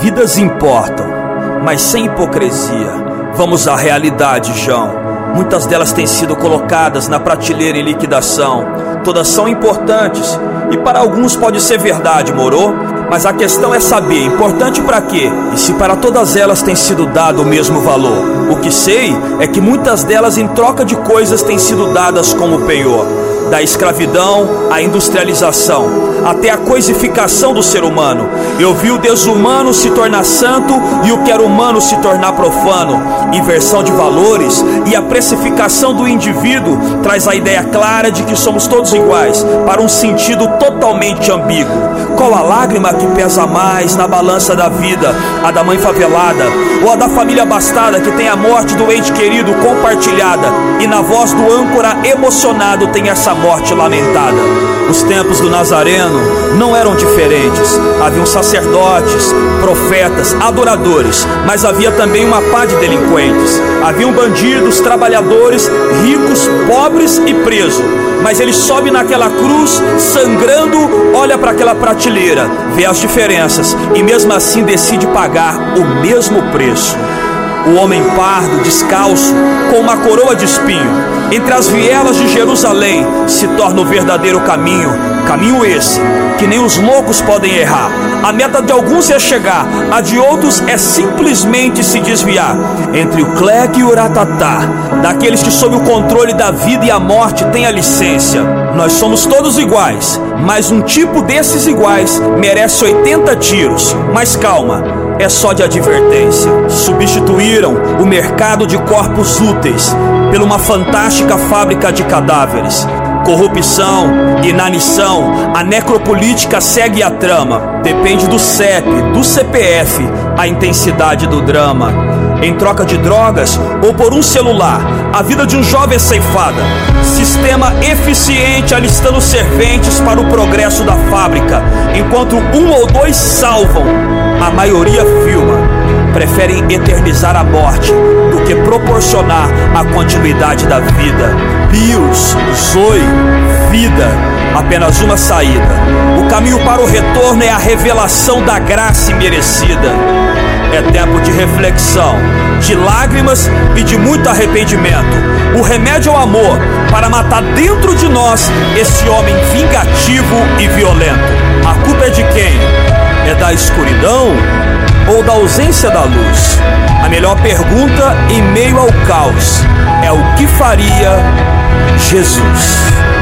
Vidas importam, mas sem hipocrisia. Vamos à realidade, João. Muitas delas têm sido colocadas na prateleira em liquidação. Todas são importantes e para alguns pode ser verdade, moro? Mas a questão é saber, importante para quê? E se para todas elas tem sido dado o mesmo valor. O que sei é que muitas delas em troca de coisas têm sido dadas como penhor da escravidão à industrialização, até a coisificação do ser humano. Eu vi o Deus humano se tornar santo e o que era humano se tornar profano. Inversão de valores e a precificação do indivíduo traz a ideia clara de que somos todos iguais, para um sentido totalmente ambíguo. Qual a lágrima que pesa mais na balança da vida? A da mãe favelada ou a da família abastada que tem a morte do ente querido compartilhada e na voz do âncora emocionado tem essa morte lamentada. Os tempos do Nazareno não eram diferentes. Haviam sacerdotes, profetas, adoradores, mas havia também uma pá de delinquentes. Haviam bandidos, trabalhadores, ricos, pobres e presos. Mas ele sobe naquela cruz, sangrando, olha para aquela prateleira, vê as diferenças e mesmo assim decide pagar o mesmo preço o homem pardo, descalço, com uma coroa de espinho, entre as vielas de Jerusalém, se torna o verdadeiro caminho, caminho esse que nem os loucos podem errar. A meta de alguns é chegar, a de outros é simplesmente se desviar. Entre o cleque e o ratatá, daqueles que sob o controle da vida e a morte têm a licença. Nós somos todos iguais, mas um tipo desses iguais merece 80 tiros. Mas calma, é só de advertência. Substituíram o mercado de corpos úteis por uma fantástica fábrica de cadáveres. Corrupção, inanição, a necropolítica segue a trama. Depende do CEP, do CPF, a intensidade do drama. Em troca de drogas ou por um celular, a vida de um jovem é ceifada. Sistema eficiente alistando serventes para o progresso da fábrica, enquanto um ou dois salvam, a maioria filma. Preferem eternizar a morte do que proporcionar a continuidade da vida. Pius, Zoe, vida, apenas uma saída. O caminho para o retorno é a revelação da graça merecida. É tempo de reflexão, de lágrimas e de muito arrependimento. O remédio é o amor para matar dentro de nós esse homem vingativo e violento. A culpa é de quem? É da escuridão ou da ausência da luz? A melhor pergunta em meio ao caos é o que faria Jesus?